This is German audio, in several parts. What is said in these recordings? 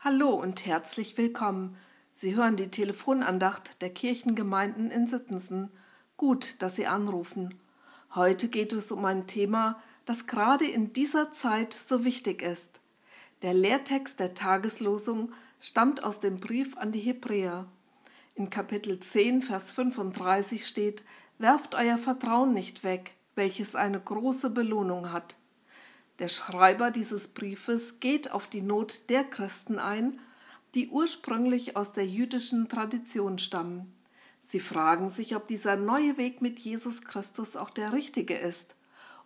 Hallo und herzlich willkommen. Sie hören die Telefonandacht der Kirchengemeinden in Sittensen. Gut, dass Sie anrufen. Heute geht es um ein Thema, das gerade in dieser Zeit so wichtig ist. Der Lehrtext der Tageslosung stammt aus dem Brief an die Hebräer. In Kapitel 10, Vers 35 steht, Werft euer Vertrauen nicht weg, welches eine große Belohnung hat. Der Schreiber dieses Briefes geht auf die Not der Christen ein, die ursprünglich aus der jüdischen Tradition stammen. Sie fragen sich, ob dieser neue Weg mit Jesus Christus auch der richtige ist.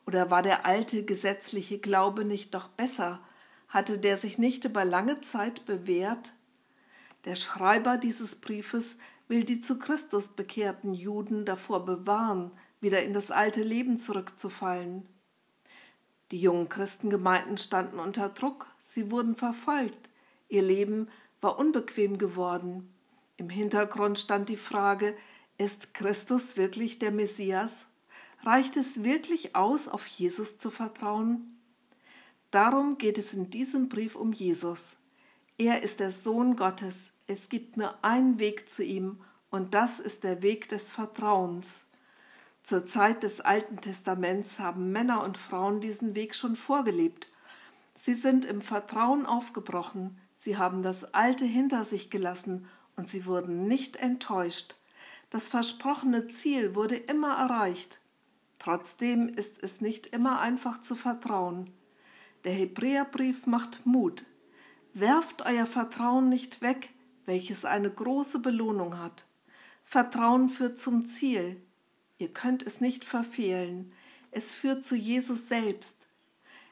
Oder war der alte gesetzliche Glaube nicht doch besser? Hatte der sich nicht über lange Zeit bewährt? Der Schreiber dieses Briefes will die zu Christus bekehrten Juden davor bewahren, wieder in das alte Leben zurückzufallen. Die jungen Christengemeinden standen unter Druck, sie wurden verfolgt, ihr Leben war unbequem geworden. Im Hintergrund stand die Frage, ist Christus wirklich der Messias? Reicht es wirklich aus, auf Jesus zu vertrauen? Darum geht es in diesem Brief um Jesus. Er ist der Sohn Gottes. Es gibt nur einen Weg zu ihm und das ist der Weg des Vertrauens. Zur Zeit des Alten Testaments haben Männer und Frauen diesen Weg schon vorgelebt. Sie sind im Vertrauen aufgebrochen, sie haben das Alte hinter sich gelassen und sie wurden nicht enttäuscht. Das versprochene Ziel wurde immer erreicht. Trotzdem ist es nicht immer einfach zu vertrauen. Der Hebräerbrief macht Mut. Werft euer Vertrauen nicht weg, welches eine große Belohnung hat. Vertrauen führt zum Ziel, Ihr könnt es nicht verfehlen. Es führt zu Jesus selbst.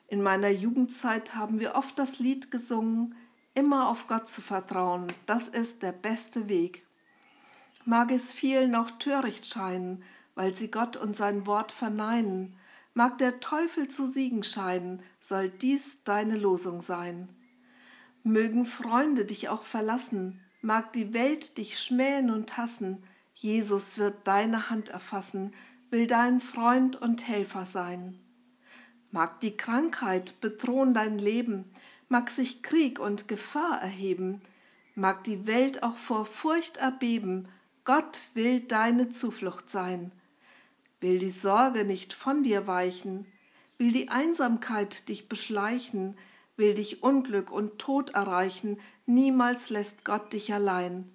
In meiner Jugendzeit haben wir oft das Lied gesungen, immer auf Gott zu vertrauen, das ist der beste Weg. Mag es vielen auch töricht scheinen, weil sie Gott und sein Wort verneinen, mag der Teufel zu siegen scheinen, soll dies deine Losung sein. Mögen Freunde dich auch verlassen, mag die Welt dich schmähen und hassen, Jesus wird deine Hand erfassen, will dein Freund und Helfer sein. Mag die Krankheit bedrohen dein Leben, mag sich Krieg und Gefahr erheben, mag die Welt auch vor Furcht erbeben, Gott will deine Zuflucht sein. Will die Sorge nicht von dir weichen, will die Einsamkeit dich beschleichen, will dich Unglück und Tod erreichen, niemals lässt Gott dich allein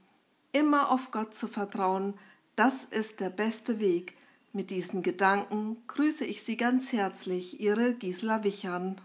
immer auf Gott zu vertrauen, das ist der beste Weg. Mit diesen Gedanken grüße ich Sie ganz herzlich, Ihre Gisela Wichern.